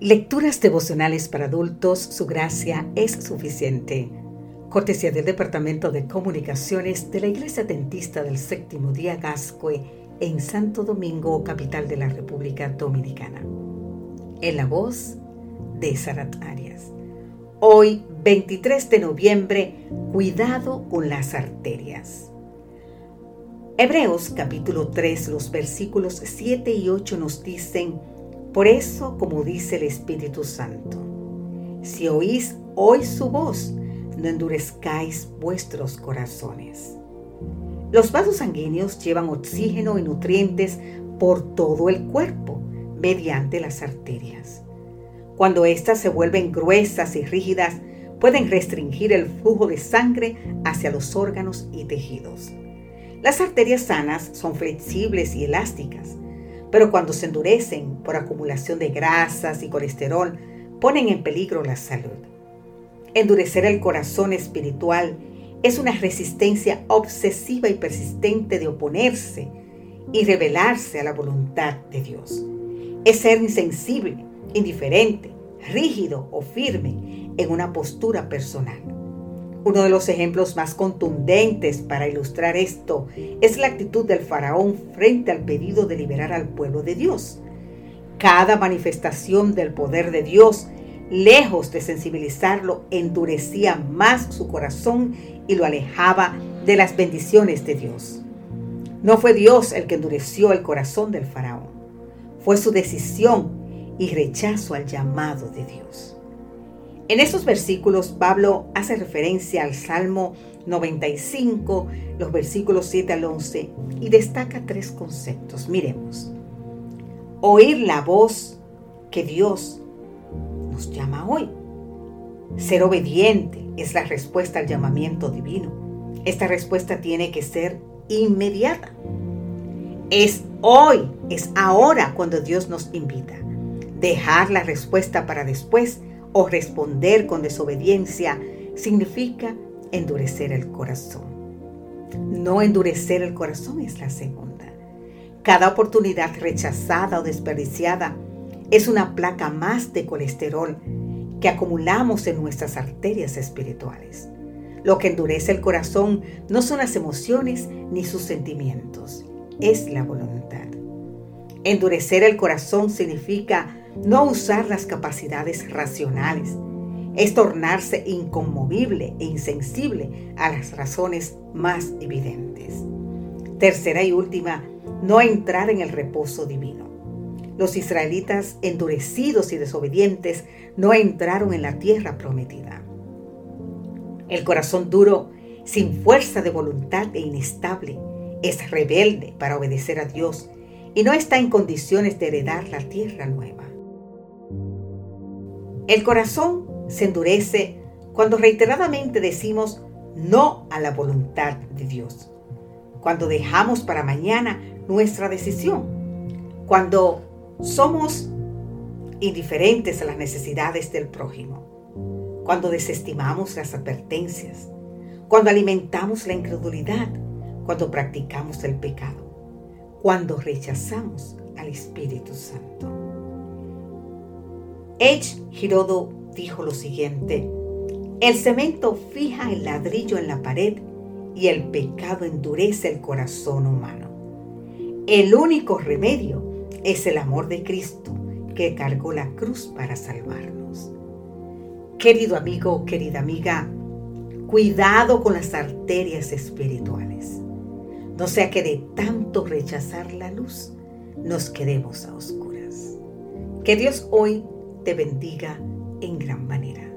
Lecturas devocionales para adultos, su gracia es suficiente. Cortesía del Departamento de Comunicaciones de la Iglesia Dentista del Séptimo Día Gascue en Santo Domingo, capital de la República Dominicana. En la voz de Sarat Arias. Hoy, 23 de noviembre, cuidado con las arterias. Hebreos capítulo 3, los versículos 7 y 8 nos dicen, por eso, como dice el Espíritu Santo, si oís hoy su voz, no endurezcáis vuestros corazones. Los vasos sanguíneos llevan oxígeno y nutrientes por todo el cuerpo mediante las arterias. Cuando éstas se vuelven gruesas y rígidas, pueden restringir el flujo de sangre hacia los órganos y tejidos. Las arterias sanas son flexibles y elásticas, pero cuando se endurecen por acumulación de grasas y colesterol, ponen en peligro la salud. Endurecer el corazón espiritual es una resistencia obsesiva y persistente de oponerse y rebelarse a la voluntad de Dios. Es ser insensible, indiferente, rígido o firme en una postura personal. Uno de los ejemplos más contundentes para ilustrar esto es la actitud del faraón frente al pedido de liberar al pueblo de Dios. Cada manifestación del poder de Dios, lejos de sensibilizarlo, endurecía más su corazón y lo alejaba de las bendiciones de Dios. No fue Dios el que endureció el corazón del faraón, fue su decisión y rechazo al llamado de Dios. En estos versículos Pablo hace referencia al Salmo 95, los versículos 7 al 11, y destaca tres conceptos. Miremos. Oír la voz que Dios nos llama hoy. Ser obediente es la respuesta al llamamiento divino. Esta respuesta tiene que ser inmediata. Es hoy, es ahora cuando Dios nos invita. Dejar la respuesta para después o responder con desobediencia significa endurecer el corazón. No endurecer el corazón es la segunda. Cada oportunidad rechazada o desperdiciada es una placa más de colesterol que acumulamos en nuestras arterias espirituales. Lo que endurece el corazón no son las emociones ni sus sentimientos, es la voluntad. Endurecer el corazón significa no usar las capacidades racionales, es tornarse inconmovible e insensible a las razones más evidentes. Tercera y última, no entrar en el reposo divino. Los israelitas endurecidos y desobedientes no entraron en la tierra prometida. El corazón duro, sin fuerza de voluntad e inestable, es rebelde para obedecer a Dios y no está en condiciones de heredar la tierra nueva. El corazón se endurece cuando reiteradamente decimos no a la voluntad de Dios, cuando dejamos para mañana nuestra decisión, cuando somos indiferentes a las necesidades del prójimo, cuando desestimamos las advertencias, cuando alimentamos la incredulidad, cuando practicamos el pecado, cuando rechazamos al Espíritu Santo. H. Girodo dijo lo siguiente, el cemento fija el ladrillo en la pared y el pecado endurece el corazón humano. El único remedio es el amor de Cristo que cargó la cruz para salvarnos. Querido amigo, querida amiga, cuidado con las arterias espirituales. No sea que de tanto rechazar la luz nos quedemos a oscuras. Que Dios hoy te bendiga en gran manera.